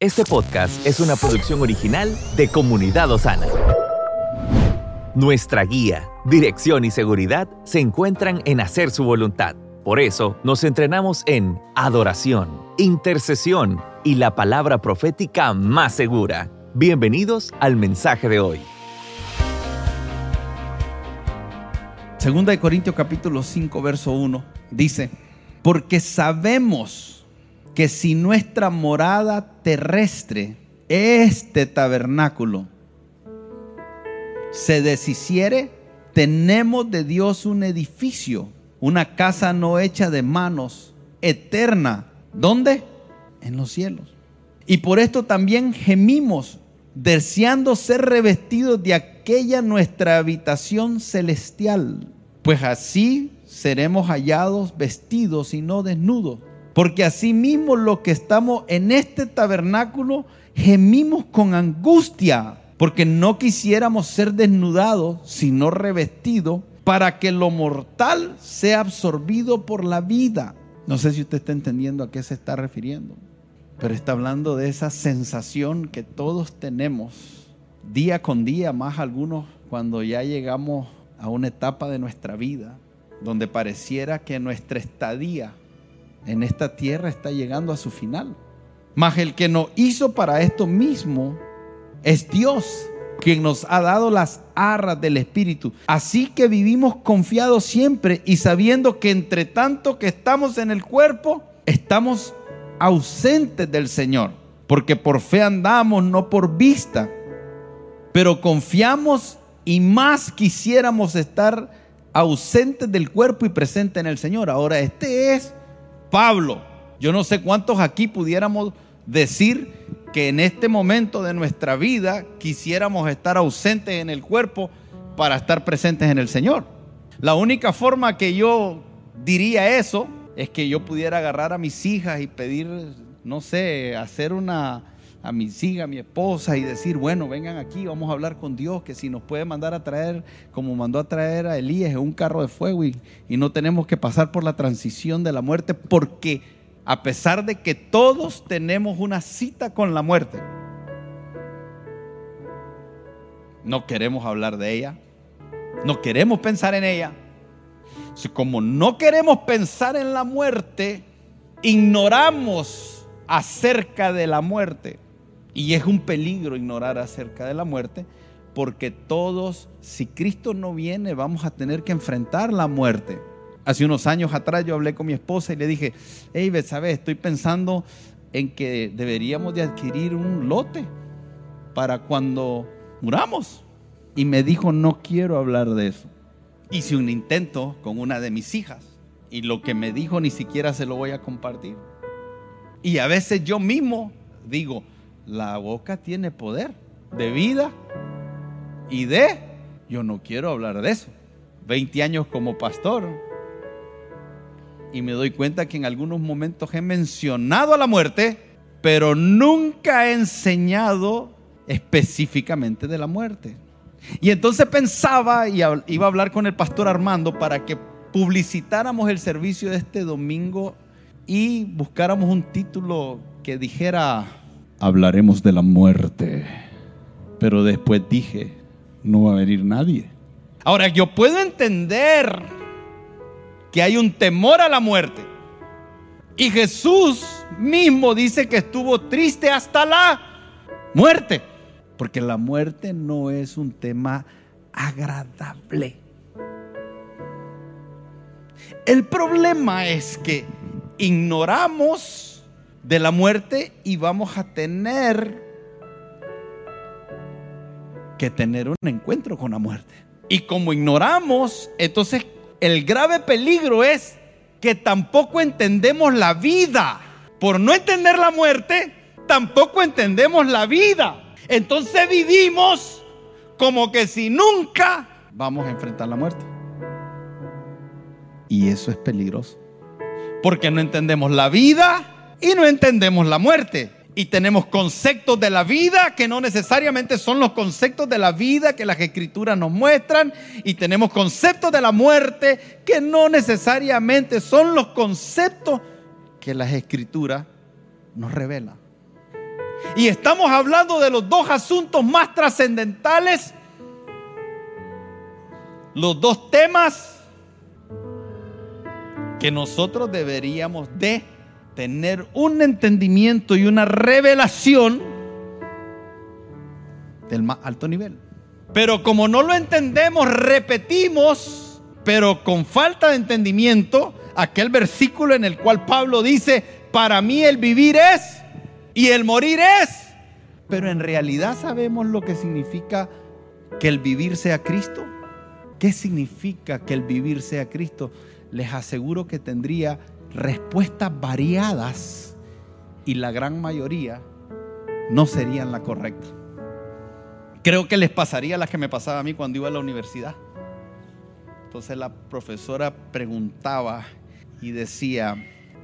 Este podcast es una producción original de Comunidad Osana. Nuestra guía, dirección y seguridad se encuentran en hacer su voluntad. Por eso nos entrenamos en adoración, intercesión y la palabra profética más segura. Bienvenidos al mensaje de hoy. Segunda de Corintios capítulo 5 verso 1 dice, porque sabemos que si nuestra morada terrestre, este tabernáculo, se deshiciere, tenemos de Dios un edificio, una casa no hecha de manos, eterna. ¿Dónde? En los cielos. Y por esto también gemimos, deseando ser revestidos de aquella nuestra habitación celestial. Pues así seremos hallados vestidos y no desnudos. Porque asimismo los que estamos en este tabernáculo gemimos con angustia, porque no quisiéramos ser desnudados, sino revestidos, para que lo mortal sea absorbido por la vida. No sé si usted está entendiendo a qué se está refiriendo, pero está hablando de esa sensación que todos tenemos día con día, más algunos cuando ya llegamos a una etapa de nuestra vida donde pareciera que nuestra estadía en esta tierra está llegando a su final. Mas el que nos hizo para esto mismo es Dios, quien nos ha dado las arras del Espíritu. Así que vivimos confiados siempre y sabiendo que entre tanto que estamos en el cuerpo, estamos ausentes del Señor. Porque por fe andamos, no por vista. Pero confiamos y más quisiéramos estar ausentes del cuerpo y presentes en el Señor. Ahora, este es Pablo. Yo no sé cuántos aquí pudiéramos decir que en este momento de nuestra vida quisiéramos estar ausentes en el cuerpo para estar presentes en el Señor. La única forma que yo diría eso es que yo pudiera agarrar a mis hijas y pedir, no sé, hacer una a mis hijas, a mi esposa y decir, bueno, vengan aquí, vamos a hablar con Dios, que si nos puede mandar a traer, como mandó a traer a Elías, un carro de fuego y, y no tenemos que pasar por la transición de la muerte, porque a pesar de que todos tenemos una cita con la muerte, no queremos hablar de ella, no queremos pensar en ella. Como no queremos pensar en la muerte, ignoramos acerca de la muerte. Y es un peligro ignorar acerca de la muerte, porque todos, si Cristo no viene, vamos a tener que enfrentar la muerte. Hace unos años atrás yo hablé con mi esposa y le dije, hey, ¿sabes? Estoy pensando en que deberíamos de adquirir un lote para cuando muramos. Y me dijo, no quiero hablar de eso. Hice un intento con una de mis hijas y lo que me dijo ni siquiera se lo voy a compartir. Y a veces yo mismo digo, la boca tiene poder de vida y de... Yo no quiero hablar de eso. 20 años como pastor. Y me doy cuenta que en algunos momentos he mencionado a la muerte, pero nunca he enseñado específicamente de la muerte. Y entonces pensaba y iba a hablar con el pastor Armando para que publicitáramos el servicio de este domingo y buscáramos un título que dijera hablaremos de la muerte. Pero después dije, no va a venir nadie. Ahora, yo puedo entender que hay un temor a la muerte. Y Jesús mismo dice que estuvo triste hasta la muerte. Porque la muerte no es un tema agradable. El problema es que ignoramos de la muerte y vamos a tener que tener un encuentro con la muerte. Y como ignoramos, entonces el grave peligro es que tampoco entendemos la vida. Por no entender la muerte, tampoco entendemos la vida. Entonces vivimos como que si nunca vamos a enfrentar la muerte. Y eso es peligroso. Porque no entendemos la vida y no entendemos la muerte. Y tenemos conceptos de la vida que no necesariamente son los conceptos de la vida que las escrituras nos muestran. Y tenemos conceptos de la muerte que no necesariamente son los conceptos que las escrituras nos revelan. Y estamos hablando de los dos asuntos más trascendentales, los dos temas que nosotros deberíamos de tener un entendimiento y una revelación del más alto nivel. Pero como no lo entendemos, repetimos, pero con falta de entendimiento, aquel versículo en el cual Pablo dice, para mí el vivir es y el morir es. Pero en realidad sabemos lo que significa que el vivir sea Cristo. ¿Qué significa que el vivir sea Cristo? Les aseguro que tendría respuestas variadas y la gran mayoría no serían la correcta. Creo que les pasaría las que me pasaba a mí cuando iba a la universidad. Entonces la profesora preguntaba y decía,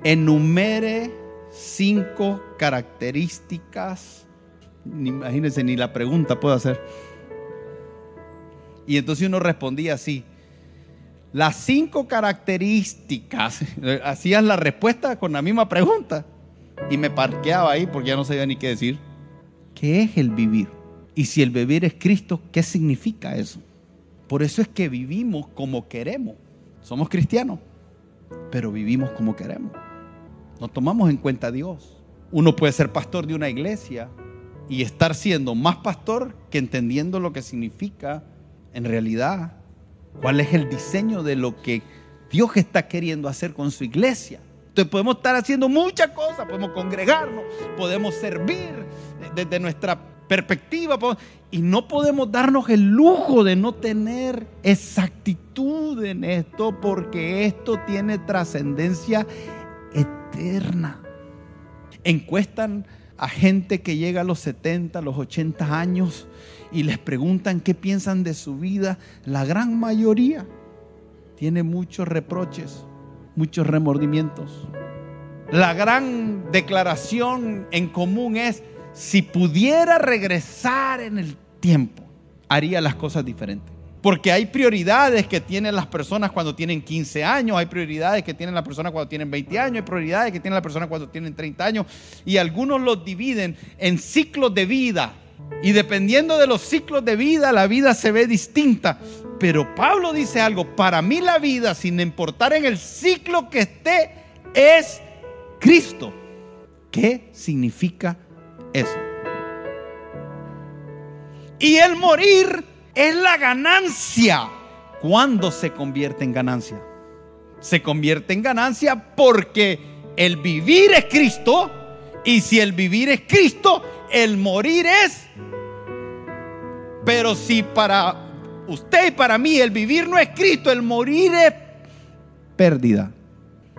enumere cinco características. Imagínense, ni la pregunta puedo hacer. Y entonces uno respondía así. Las cinco características, hacías la respuesta con la misma pregunta. Y me parqueaba ahí porque ya no sabía ni qué decir. ¿Qué es el vivir? Y si el vivir es Cristo, ¿qué significa eso? Por eso es que vivimos como queremos. Somos cristianos, pero vivimos como queremos. No tomamos en cuenta a Dios. Uno puede ser pastor de una iglesia y estar siendo más pastor que entendiendo lo que significa en realidad cuál es el diseño de lo que Dios está queriendo hacer con su iglesia. Entonces podemos estar haciendo muchas cosas, podemos congregarnos, podemos servir desde nuestra perspectiva y no podemos darnos el lujo de no tener exactitud en esto porque esto tiene trascendencia eterna. Encuestan a gente que llega a los 70, los 80 años y les preguntan qué piensan de su vida. La gran mayoría tiene muchos reproches, muchos remordimientos. La gran declaración en común es, si pudiera regresar en el tiempo, haría las cosas diferentes. Porque hay prioridades que tienen las personas cuando tienen 15 años, hay prioridades que tienen las personas cuando tienen 20 años, hay prioridades que tienen las personas cuando tienen 30 años. Y algunos los dividen en ciclos de vida. Y dependiendo de los ciclos de vida, la vida se ve distinta. Pero Pablo dice algo, para mí la vida, sin importar en el ciclo que esté, es Cristo. ¿Qué significa eso? Y el morir es la ganancia. ¿Cuándo se convierte en ganancia? Se convierte en ganancia porque el vivir es Cristo y si el vivir es Cristo, el morir es. Pero si para usted y para mí el vivir no es Cristo, el morir es pérdida.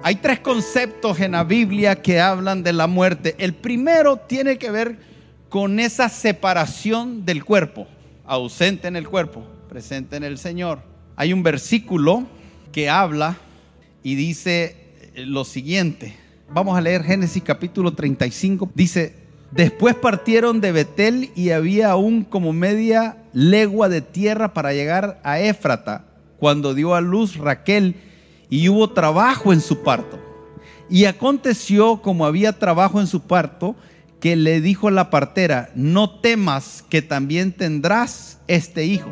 Hay tres conceptos en la Biblia que hablan de la muerte. El primero tiene que ver con esa separación del cuerpo ausente en el cuerpo, presente en el Señor. Hay un versículo que habla y dice lo siguiente. Vamos a leer Génesis capítulo 35. Dice, después partieron de Betel y había aún como media legua de tierra para llegar a Éfrata, cuando dio a luz Raquel y hubo trabajo en su parto. Y aconteció como había trabajo en su parto, que le dijo la partera, no temas que también tendrás este hijo.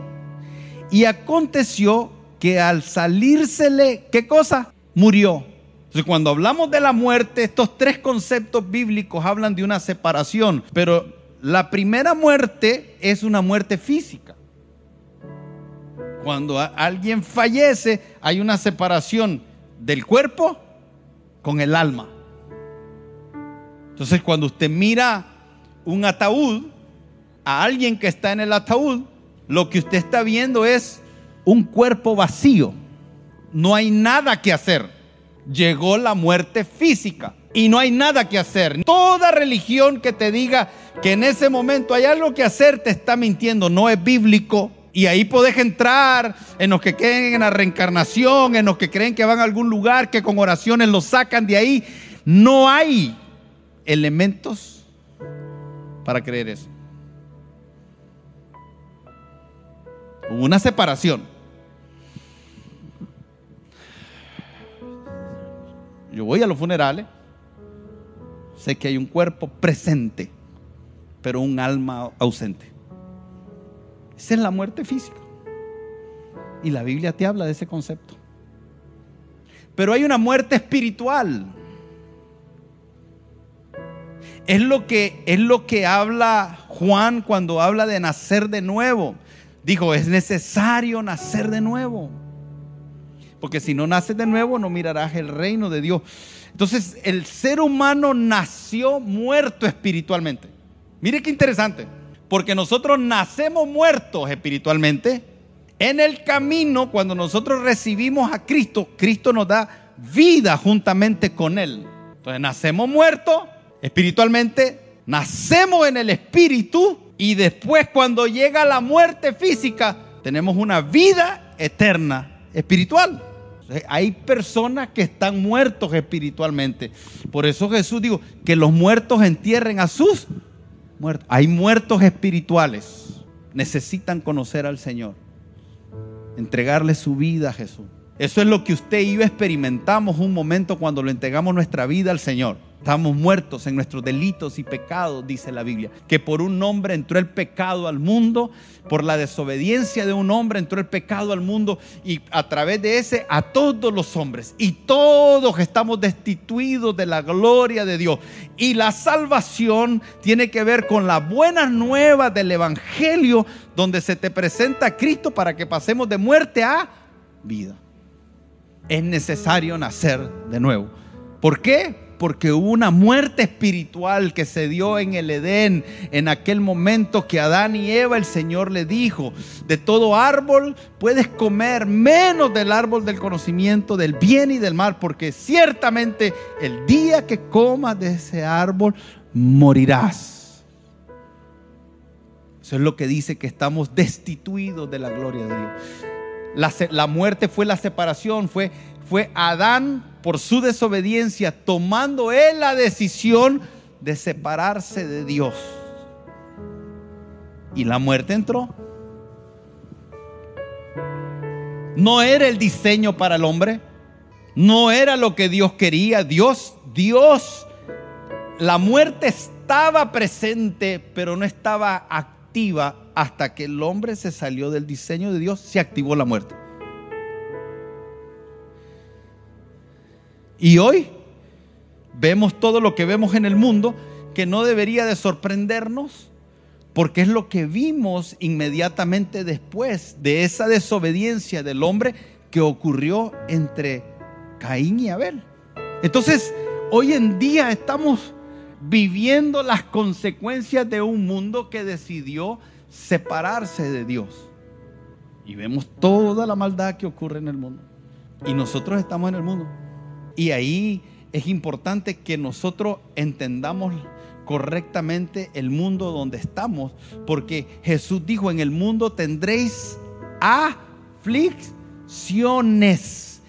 Y aconteció que al salírsele, ¿qué cosa? Murió. Entonces, cuando hablamos de la muerte, estos tres conceptos bíblicos hablan de una separación, pero la primera muerte es una muerte física. Cuando alguien fallece, hay una separación del cuerpo con el alma. Entonces cuando usted mira un ataúd, a alguien que está en el ataúd, lo que usted está viendo es un cuerpo vacío. No hay nada que hacer. Llegó la muerte física y no hay nada que hacer. Toda religión que te diga que en ese momento hay algo que hacer te está mintiendo, no es bíblico. Y ahí podés entrar en los que creen en la reencarnación, en los que creen que van a algún lugar, que con oraciones los sacan de ahí. No hay elementos para creer eso. una separación. Yo voy a los funerales, sé que hay un cuerpo presente, pero un alma ausente. Esa es la muerte física. Y la Biblia te habla de ese concepto. Pero hay una muerte espiritual. Es lo que, es lo que habla Juan cuando habla de nacer de nuevo. Dijo, es necesario nacer de nuevo. Porque si no naces de nuevo, no mirarás el reino de Dios. Entonces, el ser humano nació muerto espiritualmente. Mire qué interesante. Porque nosotros nacemos muertos espiritualmente. En el camino, cuando nosotros recibimos a Cristo, Cristo nos da vida juntamente con Él. Entonces, nacemos muertos espiritualmente, nacemos en el espíritu y después cuando llega la muerte física, tenemos una vida eterna espiritual. Hay personas que están muertos espiritualmente. Por eso Jesús dijo que los muertos entierren a sus muertos. Hay muertos espirituales. Necesitan conocer al Señor. Entregarle su vida a Jesús. Eso es lo que usted y yo experimentamos un momento cuando lo entregamos nuestra vida al Señor. Estamos muertos en nuestros delitos y pecados, dice la Biblia. Que por un hombre entró el pecado al mundo, por la desobediencia de un hombre entró el pecado al mundo y a través de ese a todos los hombres. Y todos estamos destituidos de la gloria de Dios. Y la salvación tiene que ver con la buena nueva del Evangelio, donde se te presenta Cristo para que pasemos de muerte a vida. Es necesario nacer de nuevo. ¿Por qué? porque hubo una muerte espiritual que se dio en el Edén en aquel momento que Adán y Eva el Señor le dijo, de todo árbol puedes comer menos del árbol del conocimiento del bien y del mal, porque ciertamente el día que comas de ese árbol morirás. Eso es lo que dice que estamos destituidos de la gloria de Dios. La, la muerte fue la separación, fue, fue Adán por su desobediencia, tomando él la decisión de separarse de Dios. Y la muerte entró. No era el diseño para el hombre. No era lo que Dios quería. Dios, Dios, la muerte estaba presente, pero no estaba activa hasta que el hombre se salió del diseño de Dios, se activó la muerte. Y hoy vemos todo lo que vemos en el mundo que no debería de sorprendernos porque es lo que vimos inmediatamente después de esa desobediencia del hombre que ocurrió entre Caín y Abel. Entonces, hoy en día estamos viviendo las consecuencias de un mundo que decidió separarse de Dios. Y vemos toda la maldad que ocurre en el mundo. Y nosotros estamos en el mundo. Y ahí es importante que nosotros entendamos correctamente el mundo donde estamos, porque Jesús dijo, en el mundo tendréis aflicciones.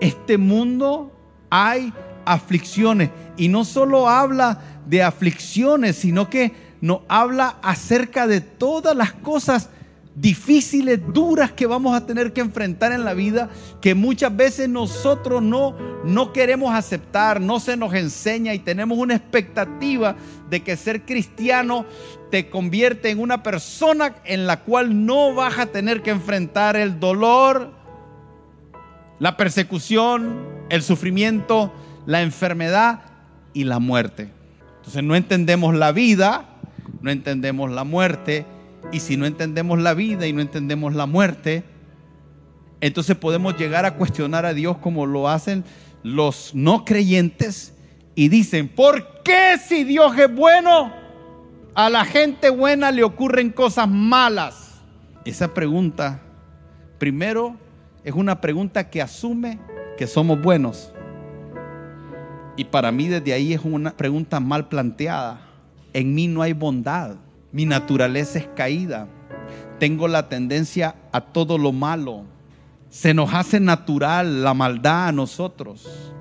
Este mundo hay aflicciones. Y no solo habla de aflicciones, sino que nos habla acerca de todas las cosas difíciles, duras que vamos a tener que enfrentar en la vida, que muchas veces nosotros no, no queremos aceptar, no se nos enseña y tenemos una expectativa de que ser cristiano te convierte en una persona en la cual no vas a tener que enfrentar el dolor, la persecución, el sufrimiento, la enfermedad y la muerte. Entonces no entendemos la vida, no entendemos la muerte y si no entendemos la vida y no entendemos la muerte, entonces podemos llegar a cuestionar a Dios como lo hacen los no creyentes y dicen, ¿por qué si Dios es bueno, a la gente buena le ocurren cosas malas? Esa pregunta, primero, es una pregunta que asume que somos buenos. Y para mí desde ahí es una pregunta mal planteada. En mí no hay bondad. Mi naturaleza es caída. Tengo la tendencia a todo lo malo. Se nos hace natural la maldad a nosotros.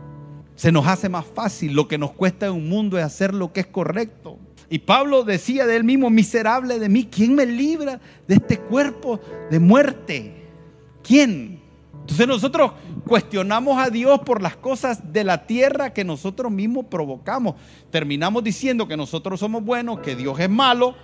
Se nos hace más fácil. Lo que nos cuesta en un mundo es hacer lo que es correcto. Y Pablo decía de él mismo, miserable de mí, ¿quién me libra de este cuerpo de muerte? ¿Quién? Entonces nosotros cuestionamos a Dios por las cosas de la tierra que nosotros mismos provocamos. Terminamos diciendo que nosotros somos buenos, que Dios es malo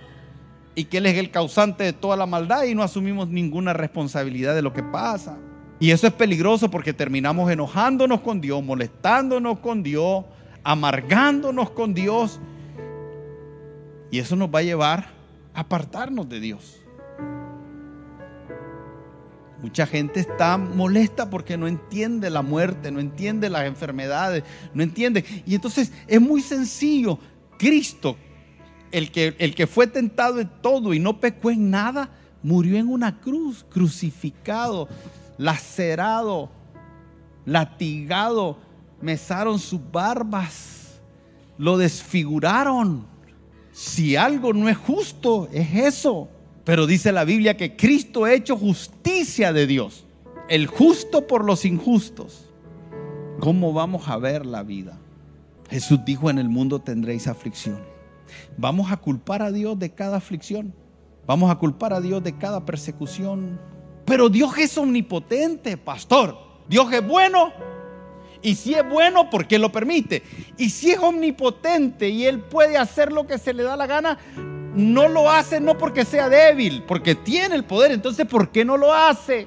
y que Él es el causante de toda la maldad y no asumimos ninguna responsabilidad de lo que pasa. Y eso es peligroso porque terminamos enojándonos con Dios, molestándonos con Dios, amargándonos con Dios. Y eso nos va a llevar a apartarnos de Dios. Mucha gente está molesta porque no entiende la muerte, no entiende las enfermedades, no entiende. Y entonces es muy sencillo. Cristo, el que, el que fue tentado en todo y no pecó en nada, murió en una cruz, crucificado, lacerado, latigado, mesaron sus barbas, lo desfiguraron. Si algo no es justo, es eso. Pero dice la Biblia que Cristo ha hecho justicia de Dios. El justo por los injustos. ¿Cómo vamos a ver la vida? Jesús dijo, en el mundo tendréis aflicción. Vamos a culpar a Dios de cada aflicción. Vamos a culpar a Dios de cada persecución. Pero Dios es omnipotente, pastor. Dios es bueno. Y si es bueno, ¿por qué lo permite? Y si es omnipotente y Él puede hacer lo que se le da la gana, no lo hace no porque sea débil, porque tiene el poder. Entonces, ¿por qué no lo hace?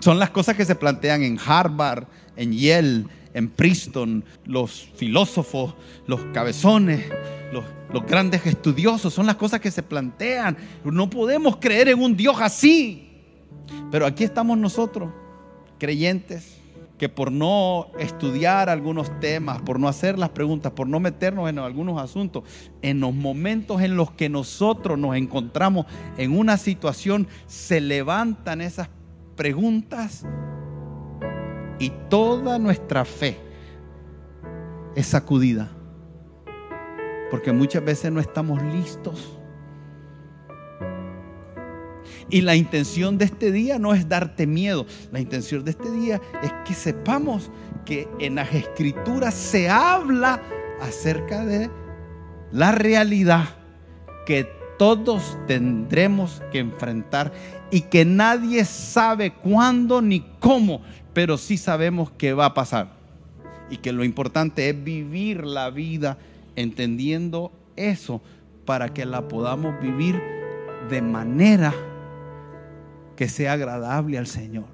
Son las cosas que se plantean en Harvard, en Yale, en Princeton, los filósofos, los cabezones, los, los, grandes estudiosos, son las cosas que se plantean. No podemos creer en un Dios así. Pero aquí estamos nosotros, creyentes, que por no estudiar algunos temas, por no hacer las preguntas, por no meternos en algunos asuntos, en los momentos en los que nosotros nos encontramos en una situación, se levantan esas preguntas y toda nuestra fe es sacudida. Porque muchas veces no estamos listos y la intención de este día no es darte miedo. La intención de este día es que sepamos que en las escrituras se habla acerca de la realidad que todos tendremos que enfrentar y que nadie sabe cuándo ni cómo, pero sí sabemos que va a pasar. Y que lo importante es vivir la vida entendiendo eso para que la podamos vivir de manera que sea agradable al Señor.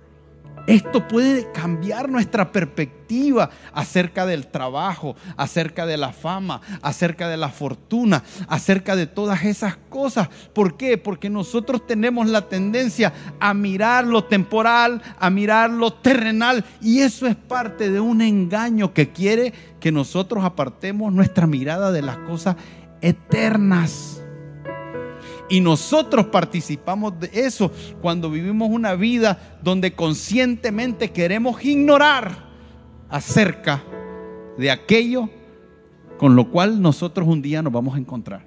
Esto puede cambiar nuestra perspectiva acerca del trabajo, acerca de la fama, acerca de la fortuna, acerca de todas esas cosas. ¿Por qué? Porque nosotros tenemos la tendencia a mirar lo temporal, a mirar lo terrenal. Y eso es parte de un engaño que quiere que nosotros apartemos nuestra mirada de las cosas eternas. Y nosotros participamos de eso cuando vivimos una vida donde conscientemente queremos ignorar acerca de aquello con lo cual nosotros un día nos vamos a encontrar.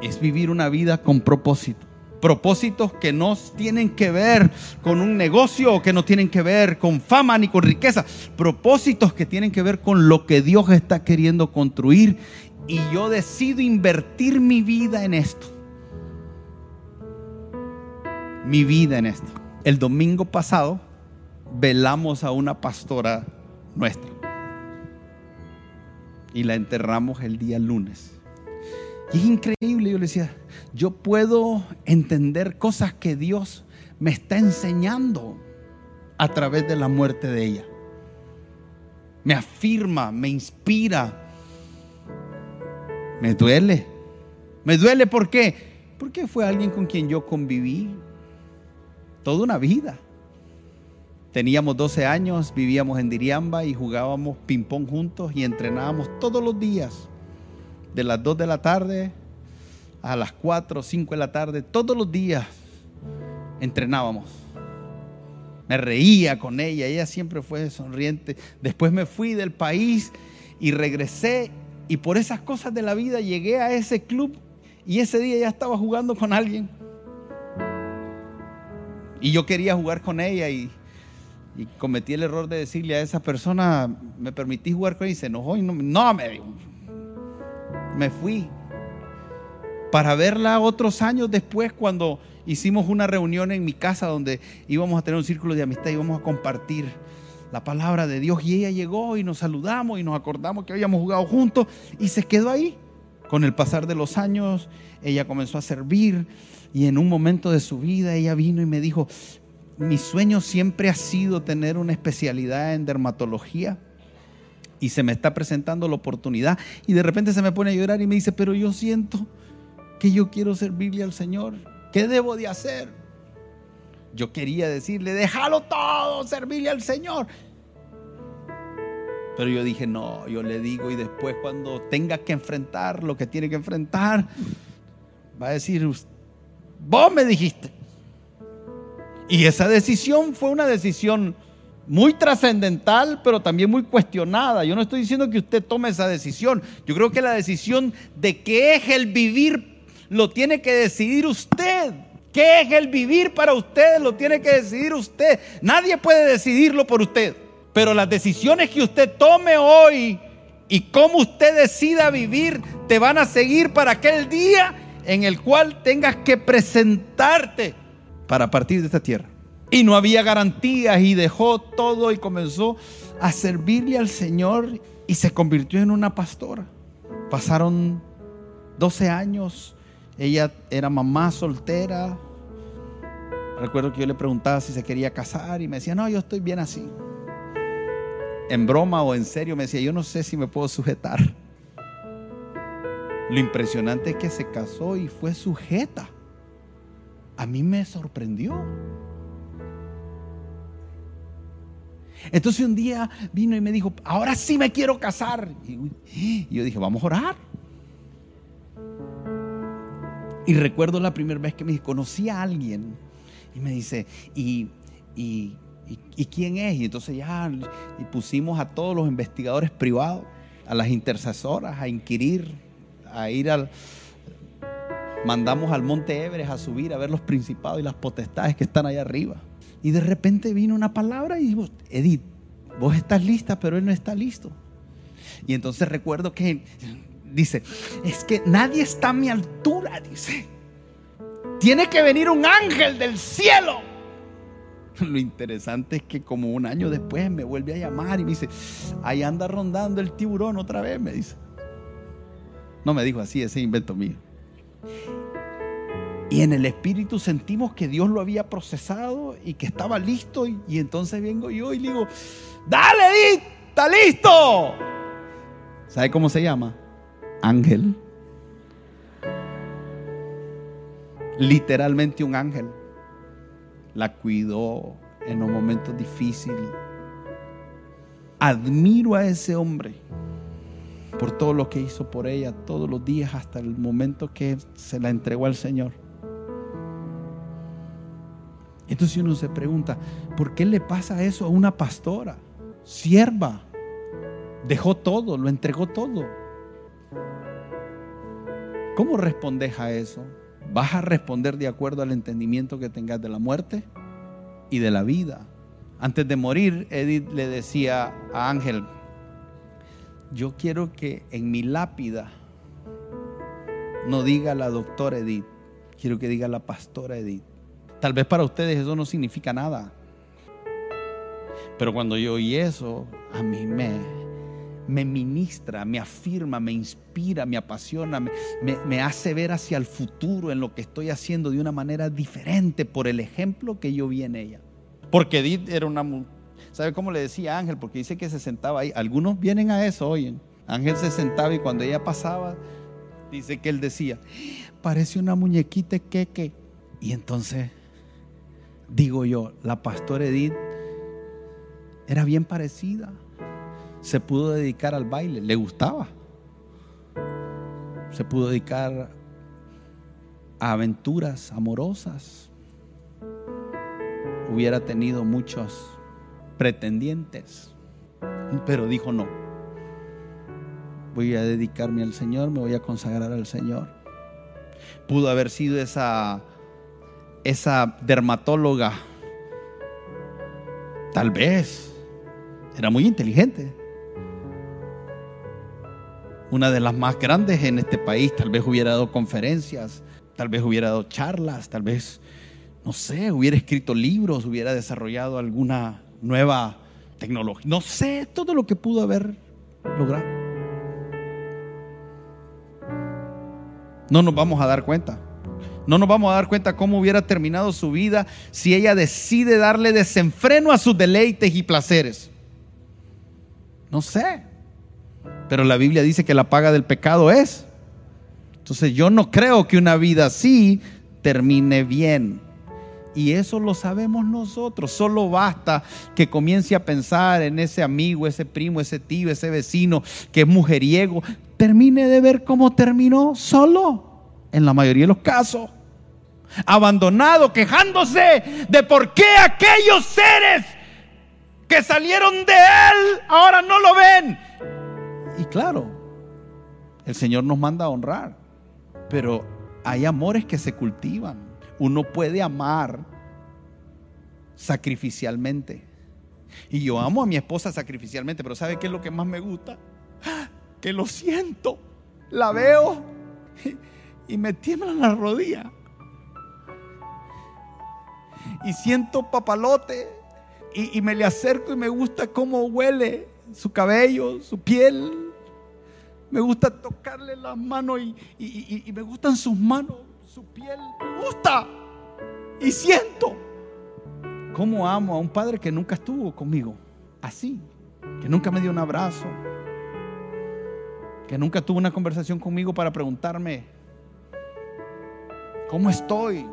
Es vivir una vida con propósito. Propósitos que no tienen que ver con un negocio que no tienen que ver con fama ni con riqueza. Propósitos que tienen que ver con lo que Dios está queriendo construir y yo decido invertir mi vida en esto. Mi vida en esto. El domingo pasado velamos a una pastora nuestra y la enterramos el día lunes. Y es increíble, yo le decía, yo puedo entender cosas que Dios me está enseñando a través de la muerte de ella. Me afirma, me inspira, me duele. Me duele ¿por qué? Porque fue alguien con quien yo conviví toda una vida. Teníamos 12 años, vivíamos en Diriamba y jugábamos ping-pong juntos y entrenábamos todos los días, de las 2 de la tarde a las 4 o 5 de la tarde, todos los días entrenábamos. Me reía con ella, ella siempre fue sonriente. Después me fui del país y regresé y por esas cosas de la vida llegué a ese club y ese día ya estaba jugando con alguien. Y yo quería jugar con ella y, cometí el error de decirle a esa persona, me permití jugar con ella y se enojó y no, no me, me fui. para verla otros años después cuando hicimos una reunión en mi casa donde íbamos a tener un círculo de amistad y íbamos a compartir la palabra de Dios y ella llegó y nos saludamos y nos acordamos que habíamos jugado juntos y se quedó ahí. Con el pasar de los años, ella comenzó a servir y en un momento de su vida ella vino y me dijo, mi sueño siempre ha sido tener una especialidad en dermatología y se me está presentando la oportunidad y de repente se me pone a llorar y me dice, pero yo siento que yo quiero servirle al Señor. ¿Qué debo de hacer? Yo quería decirle, déjalo todo, servirle al Señor. Pero yo dije, no, yo le digo y después cuando tenga que enfrentar lo que tiene que enfrentar, va a decir, vos me dijiste. Y esa decisión fue una decisión muy trascendental, pero también muy cuestionada. Yo no estoy diciendo que usted tome esa decisión. Yo creo que la decisión de qué es el vivir lo tiene que decidir usted. ¿Qué es el vivir para usted? Lo tiene que decidir usted. Nadie puede decidirlo por usted. Pero las decisiones que usted tome hoy y cómo usted decida vivir te van a seguir para aquel día en el cual tengas que presentarte para partir de esta tierra. Y no había garantías y dejó todo y comenzó a servirle al Señor y se convirtió en una pastora. Pasaron 12 años, ella era mamá soltera. Recuerdo que yo le preguntaba si se quería casar y me decía, no, yo estoy bien así. En broma o en serio me decía, yo no sé si me puedo sujetar. Lo impresionante es que se casó y fue sujeta. A mí me sorprendió. Entonces un día vino y me dijo, ahora sí me quiero casar. Y yo dije, vamos a orar. Y recuerdo la primera vez que me conocí a alguien y me dice, ¿y, y, quién es? Y entonces ya y pusimos a todos los investigadores privados, a las intercesoras, a inquirir, a ir al... Mandamos al Monte Everest a subir a ver los principados y las potestades que están allá arriba. Y de repente vino una palabra y dijo, Edith, vos estás lista, pero él no está listo. Y entonces recuerdo que dice, es que nadie está a mi altura, dice. Tiene que venir un ángel del cielo. Lo interesante es que como un año después me vuelve a llamar y me dice, ahí anda rondando el tiburón otra vez, me dice. No me dijo así, ese invento mío. Y en el espíritu sentimos que Dios lo había procesado y que estaba listo. Y, entonces vengo yo y le digo, dale, está listo. ¿Sabe cómo se llama? Ángel. Literalmente un ángel. La cuidó en un momento difícil. Admiro a ese hombre por todo lo que hizo por ella todos los días hasta el momento que se la entregó al Señor. Entonces uno se pregunta, ¿por qué le pasa eso a una pastora? Sierva. Dejó todo, lo entregó todo. ¿Cómo respondes a eso? ¿Vas a responder de acuerdo al entendimiento que tengas de la muerte y de la vida? Antes de morir, Edith le decía a Ángel, yo quiero que en mi lápida no diga la doctora Edith, quiero que diga la pastora Edith. Tal vez para ustedes eso no significa nada. Pero cuando yo oí eso, a mí me, me ministra, me afirma, me inspira, me apasiona, me, hace ver hacia el futuro en lo que estoy haciendo de una manera diferente por el ejemplo que yo vi en ella. Porque Edith era una... ¿Sabe cómo le decía Ángel? Porque dice que se sentaba ahí. Algunos vienen a eso hoy. Ángel se sentaba y cuando ella pasaba, dice que él decía, parece una muñequita que Y entonces digo yo, la pastora Edith era bien parecida. Se pudo dedicar al baile, le gustaba. Se pudo dedicar a aventuras amorosas. Hubiera tenido muchos pretendientes, pero dijo no. Voy a dedicarme al Señor, me voy a consagrar al Señor. Pudo haber sido esa esa dermatóloga, tal vez, era muy inteligente. Una de las más grandes en este país. Tal vez hubiera dado conferencias, tal vez hubiera dado charlas, tal vez, no sé, hubiera escrito libros, hubiera desarrollado alguna nueva tecnología. No sé, todo lo que pudo haber logrado. No nos vamos a dar cuenta. No nos vamos a dar cuenta cómo hubiera terminado su vida si ella decide darle desenfreno a sus deleites y placeres. No sé. Pero la Biblia dice que la paga del pecado es. Entonces yo no creo que una vida así termine bien. Y eso lo sabemos nosotros. Solo basta que comience a pensar en ese amigo, ese primo, ese tío, ese vecino que es mujeriego. Termine de ver cómo terminó solo. En la mayoría de los casos abandonado, quejándose de por qué aquellos seres que salieron de Él ahora no lo ven. Y claro, el Señor nos manda a honrar, pero hay amores que se cultivan. Uno puede amar sacrificialmente. Y yo amo a mi esposa sacrificialmente, pero ¿sabe qué es lo que más me gusta? Que lo siento, la veo y me tiemblan las rodillas y siento papalote y, me le acerco y me gusta cómo huele su cabello, su piel. Me gusta tocarle las manos y, y me gustan sus manos, su piel. Me gusta y siento. ¿Cómo amo a un padre que nunca estuvo conmigo? Así, que nunca me dio un abrazo, que nunca tuvo una conversación conmigo para preguntarme, ¿cómo estoy?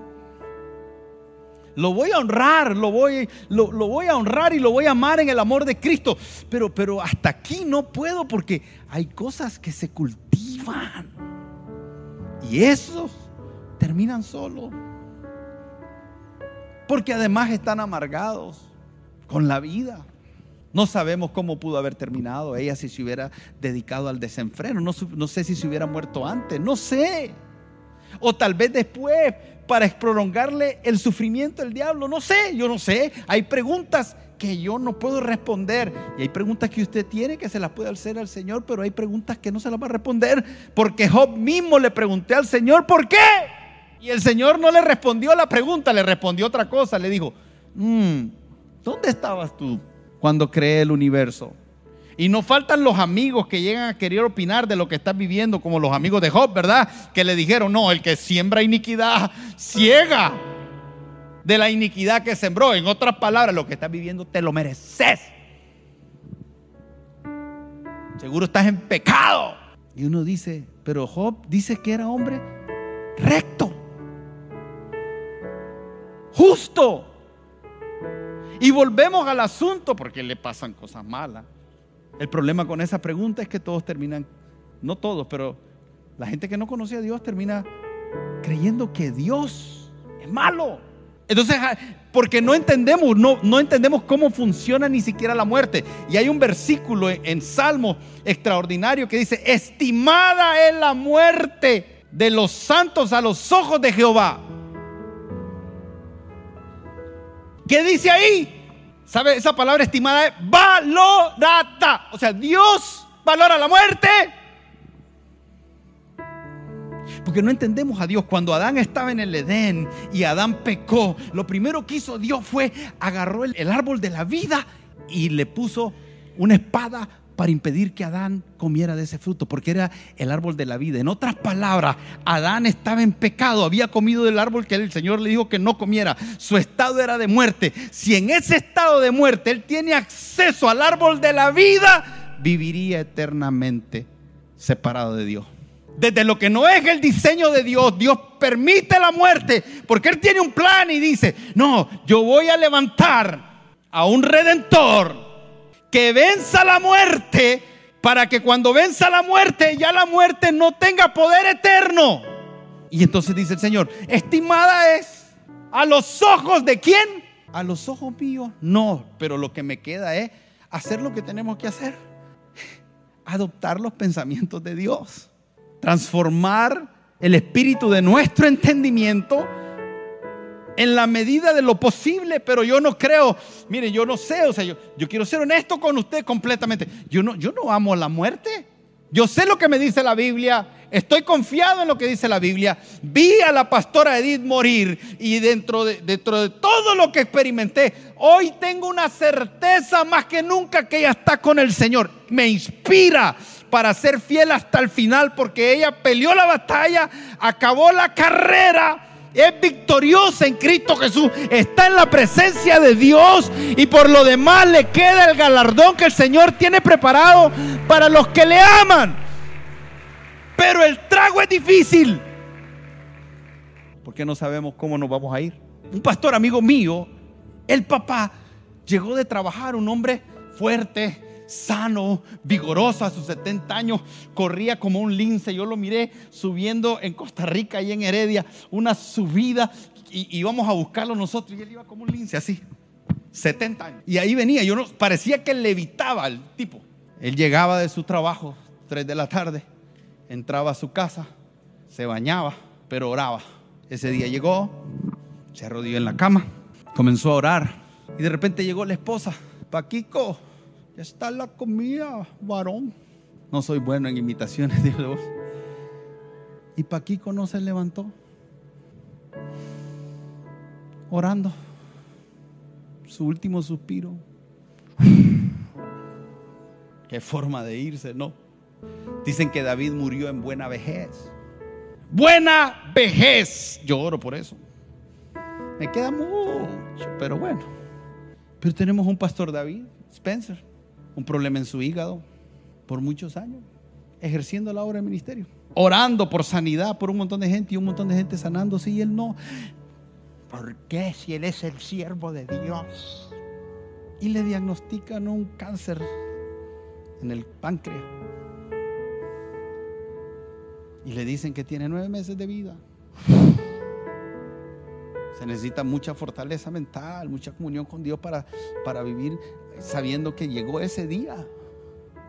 Lo voy a honrar, lo voy, lo, voy a honrar y lo voy a amar en el amor de Cristo. Pero, pero hasta aquí no puedo porque hay cosas que se cultivan. Y esos terminan solo. Porque además están amargados con la vida. No sabemos cómo pudo haber terminado ella si se hubiera dedicado al desenfreno. No, no sé si se hubiera muerto antes. No sé. O tal vez después para prolongarle el sufrimiento del diablo. No sé, yo no sé. Hay preguntas que yo no puedo responder. Y hay preguntas que usted tiene que se las puede hacer al Señor, pero hay preguntas que no se las va a responder. Porque Job mismo le pregunté al Señor, ¿por qué? Y el Señor no le respondió la pregunta, le respondió otra cosa. Le dijo, mm, ¿dónde estabas tú cuando creé el universo? Y no faltan los amigos que llegan a querer opinar de lo que estás viviendo, como los amigos de Job, ¿verdad? Que le dijeron, no, el que siembra iniquidad, ciega de la iniquidad que sembró. En otras palabras, lo que estás viviendo te lo mereces. Seguro estás en pecado. Y uno dice, pero Job dice que era hombre recto, justo. Y volvemos al asunto porque le pasan cosas malas. El problema con esa pregunta es que todos terminan, no todos, pero la gente que no conoce a Dios termina creyendo que Dios es malo. Entonces, ah, porque no entendemos, no, no entendemos cómo funciona ni siquiera la muerte. Y hay un versículo en, en Salmo extraordinario que dice, estimada es la muerte de los santos a los ojos de Jehová. ¿Qué dice ahí? ¿Sabe? Esa palabra estimada es valorata. O sea, Dios valora la muerte. Porque no entendemos a Dios. Cuando Adán estaba en el Edén y Adán pecó, lo primero que hizo Dios fue agarró el, el árbol de la vida y le puso una espada para impedir que Adán comiera de ese fruto, porque era el árbol de la vida. En otras palabras, Adán estaba en pecado, había comido del árbol que el Señor le dijo que no comiera. Su estado era de muerte. Si en ese estado de muerte él tiene acceso al árbol de la vida, viviría eternamente separado de Dios. Desde lo que no es el diseño de Dios, Dios permite la muerte, porque Él tiene un plan y dice, no, yo voy a levantar a un redentor que venza la muerte para que cuando venza la muerte ya la muerte no tenga poder eterno. Y entonces dice el Señor, estimada es a los ojos de quién? A los ojos míos, no, pero lo que me queda es hacer lo que tenemos que hacer. Adoptar los pensamientos de Dios. Transformar el espíritu de nuestro entendimiento en la medida de lo posible, pero yo no creo, mire, yo no sé, o sea, yo, quiero ser honesto con usted completamente. Yo no, yo no amo la muerte. Yo sé lo que me dice la Biblia, estoy confiado en lo que dice la Biblia. Vi a la pastora Edith morir y dentro de, dentro de todo lo que experimenté, hoy tengo una certeza más que nunca que ella está con el Señor. Me inspira para ser fiel hasta el final porque ella peleó la batalla, acabó la carrera es victoriosa en Cristo Jesús, está en la presencia de Dios y por lo demás le queda el galardón que el Señor tiene preparado para los que le aman. Pero el trago es difícil. Porque no sabemos cómo nos vamos a ir. Un pastor amigo mío, el papá, llegó de trabajar, un hombre fuerte, sano, vigoroso a sus 70 años, corría como un lince. Yo lo miré subiendo en Costa Rica y en Heredia, una subida y íbamos a buscarlo nosotros y él iba como un lince así, 70 años. Y ahí venía, yo no, parecía que levitaba el tipo. Él llegaba de su trabajo, 3 de la tarde, entraba a su casa, se bañaba, pero oraba. Ese día llegó, se arrodilló en la cama, comenzó a orar y de repente llegó la esposa, Paquico, está la comida, varón. No soy bueno en imitaciones, dijo Y Paquico no se levantó. Orando. Su último suspiro. Qué forma de irse, ¿no? Dicen que David murió en buena vejez. Buena vejez. Yo oro por eso. Me queda mucho, pero bueno. Pero tenemos un pastor David, Spencer un problema en su hígado por muchos años, ejerciendo la obra del ministerio, orando por sanidad por un montón de gente y un montón de gente sanándose y él no. ¿Por qué si él es el siervo de Dios? Y le diagnostican un cáncer en el páncreas. Y le dicen que tiene nueve meses de vida. Se necesita mucha fortaleza mental, mucha comunión con Dios para, para vivir sabiendo que llegó ese día.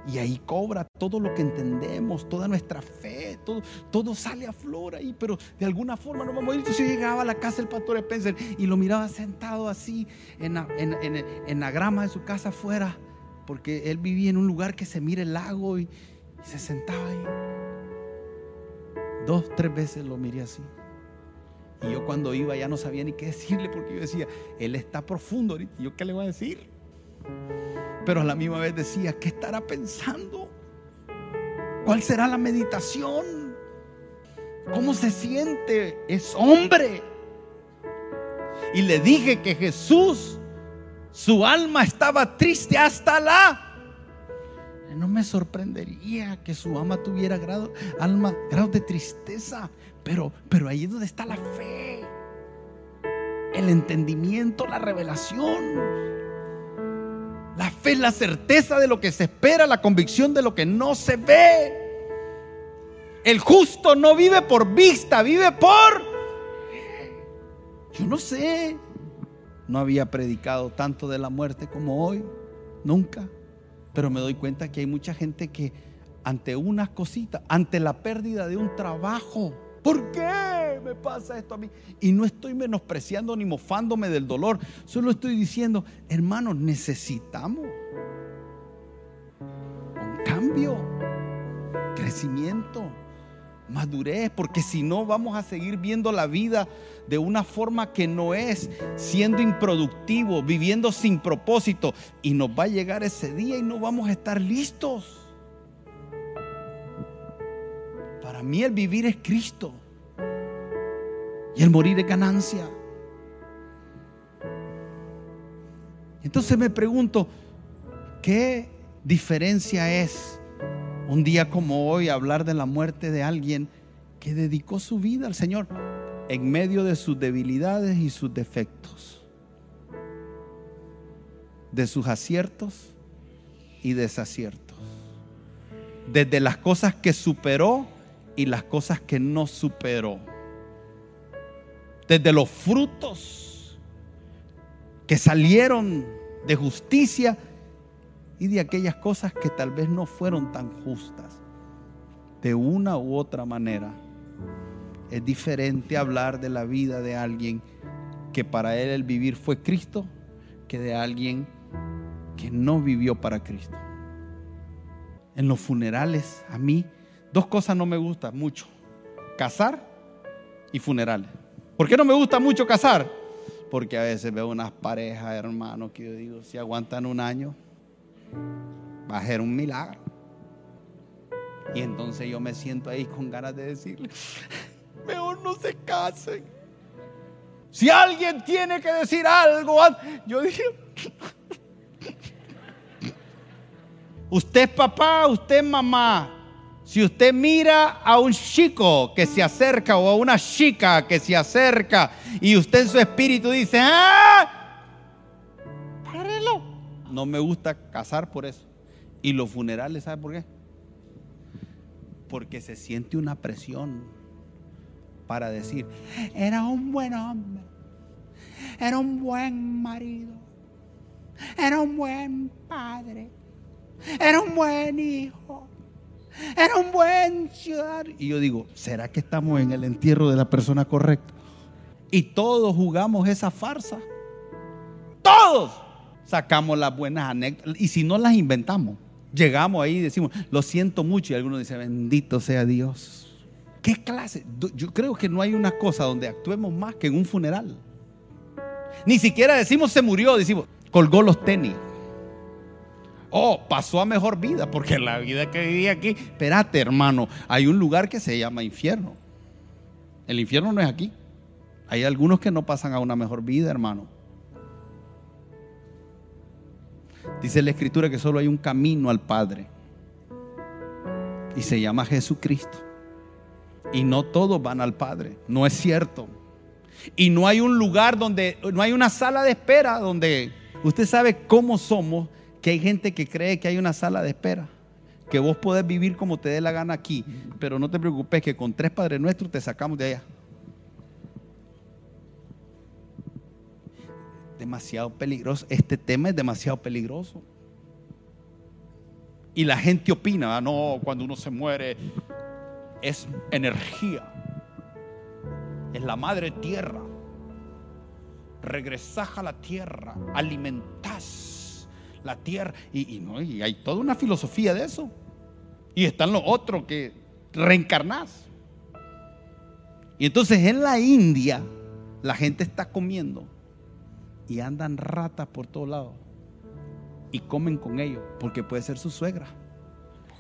Y ahí cobra todo lo que entendemos, toda nuestra fe, todo, todo sale a flor ahí, pero de alguna forma no vamos a ir. Yo llegaba a la casa del pastor Spencer y lo miraba sentado así en la, en, la grama de su casa afuera, porque él vivía en un lugar que se mira el lago y, y se sentaba ahí. Dos, tres veces lo miré así. Y yo cuando iba ya no sabía ni qué decirle porque yo decía, él está profundo ahorita. ¿Y yo qué le voy a decir? Pero a la misma vez decía, ¿qué estará pensando? ¿Cuál será la meditación? ¿Cómo se siente? Es hombre. Y le dije que Jesús, su alma estaba triste hasta la... No me sorprendería que su alma tuviera grado, alma, grado de tristeza, pero, pero ahí es donde está la fe, el entendimiento, la revelación. La fe es la certeza de lo que se espera, la convicción de lo que no se ve. El justo no vive por vista, vive por... Yo no sé. No había predicado tanto de la muerte como hoy, nunca. Pero me doy cuenta que hay mucha gente que ante unas cositas, ante la pérdida de un trabajo, ¿por qué me pasa esto a mí? Y no estoy menospreciando ni mofándome del dolor, solo estoy diciendo, hermanos, necesitamos un cambio, crecimiento, madurez, porque si no vamos a seguir viendo la vida de una forma que no es, siendo improductivo, viviendo sin propósito, y nos va a llegar ese día y no vamos a estar listos. Para mí el vivir es Cristo. Y el morir es ganancia. Entonces me pregunto, ¿qué diferencia es un día como hoy hablar de la muerte de alguien que dedicó su vida al Señor en medio de sus debilidades y sus defectos, de sus aciertos y desaciertos, desde las cosas que superó y las cosas que no superó, desde los frutos que salieron de justicia y de aquellas cosas que tal vez no fueron tan justas, de una u otra manera. Es diferente hablar de la vida de alguien que para él el vivir fue Cristo que de alguien que no vivió para Cristo. En los funerales, a mí, dos cosas no me gustan mucho. Casar y funerales. ¿Por qué no me gusta mucho casar? Porque a veces veo unas parejas, hermanos, que yo digo, si aguantan un año, va a ser un milagro. Y entonces yo me siento ahí con ganas de decirle, mejor no se casen. Si alguien tiene que decir algo, yo dije, usted es papá, usted es mamá. Si usted mira a un chico que se acerca o a una chica que se acerca y usted en su espíritu dice, ¡ah! ¡Párelo! No me gusta casar por eso. Y los funerales, ¿sabe por qué? Porque se siente una presión para decir, era un buen hombre, era un buen marido, era un buen padre, era un buen hijo, era un buen ciudadano. Y yo digo, ¿será que estamos en el entierro de la persona correcta? Y todos jugamos esa farsa. Todos sacamos las buenas anécdotas. Y si no las inventamos, llegamos ahí y decimos, lo siento mucho. Y algunos dicen, bendito sea Dios. ¿Qué clase? Yo creo que no hay una cosa donde actuemos más que en un funeral. Ni siquiera decimos se murió, decimos colgó los tenis. Oh, pasó a mejor vida, porque la vida que vivía aquí, espérate hermano, hay un lugar que se llama infierno. El infierno no es aquí. Hay algunos que no pasan a una mejor vida, hermano. Dice la escritura que solo hay un camino al Padre. Y se llama Jesucristo. Y no todos van al Padre. No es cierto. Y no hay un lugar donde, no hay una sala de espera donde usted sabe cómo somos, que hay gente que cree que hay una sala de espera. Que vos podés vivir como te dé la gana aquí. Pero no te preocupes que con tres Padres Nuestros te sacamos de allá. Demasiado peligroso. Este tema es demasiado peligroso. Y la gente opina, no, cuando uno se muere, es energía. Es la madre tierra. Regresás a la tierra, alimentás la tierra. Y, no, hay toda una filosofía de eso. Y están los otros que reencarnás. Y entonces en la India la gente está comiendo y andan ratas por todos lados. Y comen con ellos porque puede ser su suegra.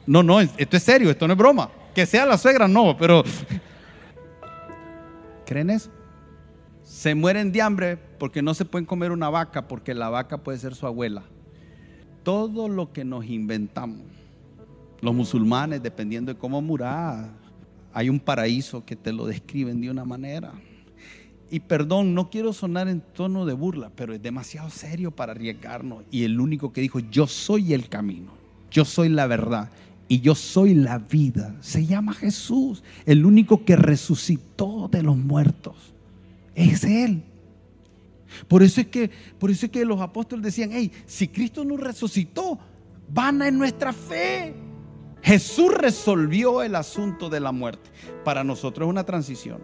No, no, esto es serio, esto no es broma. Que sea la suegra, no, pero... ¿Creen eso? Se mueren de hambre porque no se pueden comer una vaca, porque la vaca puede ser su abuela. Todo lo que nos inventamos, los musulmanes, dependiendo de cómo murá, hay un paraíso que te lo describen de una manera. Y perdón, no quiero sonar en tono de burla, pero es demasiado serio para arriesgarnos. Y el único que dijo, yo soy el camino, yo soy la verdad y yo soy la vida. Se llama Jesús, el único que resucitó de los muertos. Es Él. Por eso es que, por eso es que los apóstoles decían, hey, si Cristo nos resucitó, van en nuestra fe. Jesús resolvió el asunto de la muerte. Para nosotros es una transición.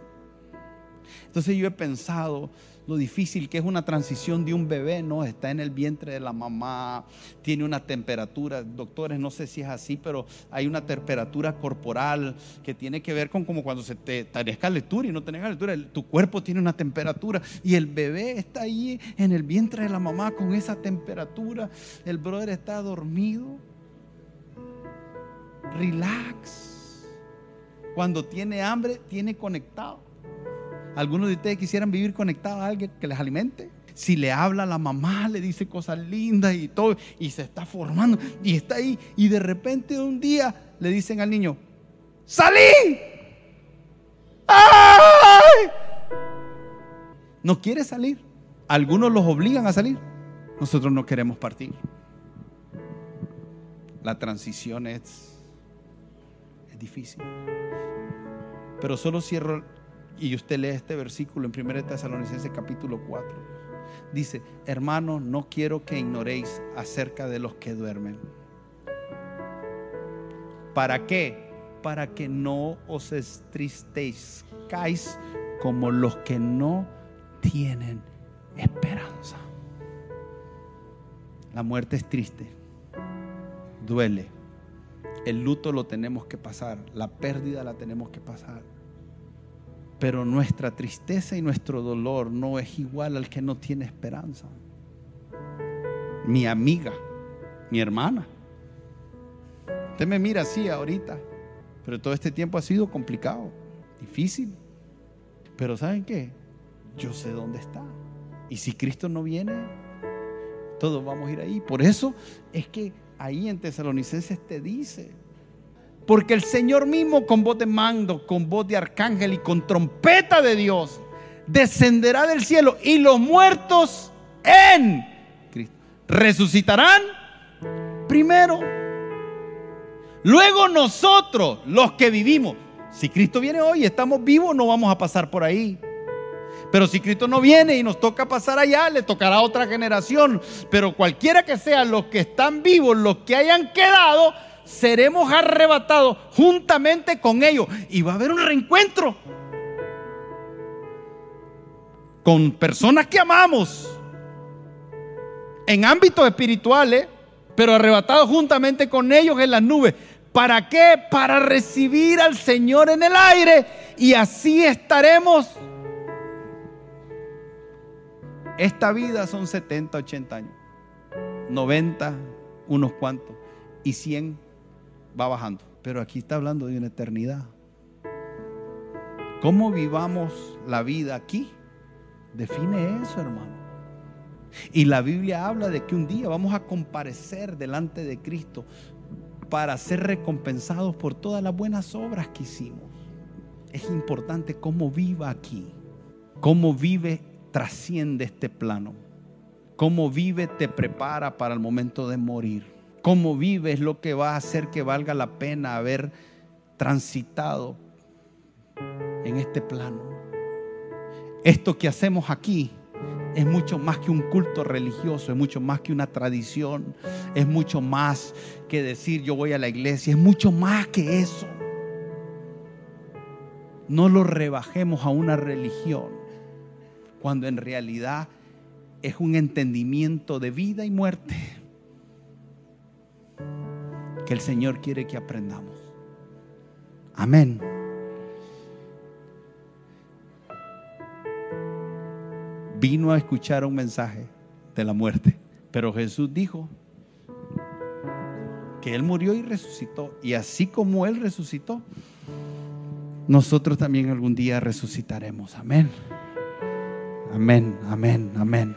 Entonces yo he pensado, lo difícil que es una transición de un bebé, ¿no? Está en el vientre de la mamá, tiene una temperatura, doctores, no sé si es así, pero hay una temperatura corporal que tiene que ver con como cuando se te tenés calentura y no tenés calentura, tu cuerpo tiene una temperatura y el bebé está ahí en el vientre de la mamá con esa temperatura, el brother está dormido, relax. Cuando tiene hambre, tiene conectado. Algunos de ustedes quisieran vivir conectados a alguien que les alimente. Si le habla a la mamá, le dice cosas lindas y todo, y se está formando, y está ahí, y de repente un día le dicen al niño, ¡salí! ¡Ay! No quiere salir. Algunos los obligan a salir. Nosotros no queremos partir. La transición es, es difícil. Pero solo cierro y usted lee este versículo en 1 Tesalonicenses capítulo 4. Dice, hermanos, no quiero que ignoréis acerca de los que duermen. ¿Para qué? Para que no os entristezcáis como los que no tienen esperanza. La muerte es triste, duele, El luto lo tenemos que pasar, la pérdida la tenemos que pasar. Pero nuestra tristeza y nuestro dolor no es igual al que no tiene esperanza. Mi amiga, mi hermana. Usted me mira así ahorita, pero todo este tiempo ha sido complicado, difícil. Pero ¿saben qué? Yo sé dónde está. Y si Cristo no viene, todos vamos a ir ahí. Por eso es que ahí en Tesalonicenses te dice, porque el Señor mismo con voz de mando, con voz de arcángel y con trompeta de Dios, descenderá del cielo y los muertos en Cristo resucitarán primero. Luego nosotros, los que vivimos, si Cristo viene hoy y estamos vivos, no vamos a pasar por ahí. Pero si Cristo no viene y nos toca pasar allá, le tocará a otra generación. Pero cualquiera que sea los que están vivos, los que hayan quedado, seremos arrebatados juntamente con ellos. Y va a haber un reencuentro con personas que amamos en ámbitos espirituales, pero arrebatados juntamente con ellos en las nubes. ¿Para qué? Para recibir al Señor en el aire y así estaremos esta vida son 70, 80 años. 90, unos cuantos. Y 100 va bajando. Pero aquí está hablando de una eternidad. ¿Cómo vivamos la vida aquí? Define eso, hermano. Y la Biblia habla de que un día vamos a comparecer delante de Cristo para ser recompensados por todas las buenas obras que hicimos. Es importante cómo viva aquí, cómo vive trasciende este plano. Cómo vive te prepara para el momento de morir. Cómo vive es lo que va a hacer que valga la pena haber transitado en este plano. Esto que hacemos aquí es mucho más que un culto religioso, es mucho más que una tradición, es mucho más que decir yo voy a la iglesia, es mucho más que eso. No lo rebajemos a una religión cuando en realidad es un entendimiento de vida y muerte que el Señor quiere que aprendamos. Amén. Vino a escuchar un mensaje de la muerte, pero Jesús dijo que Él murió y resucitó, y así como Él resucitó, nosotros también algún día resucitaremos. Amén. Amén, amén, amén.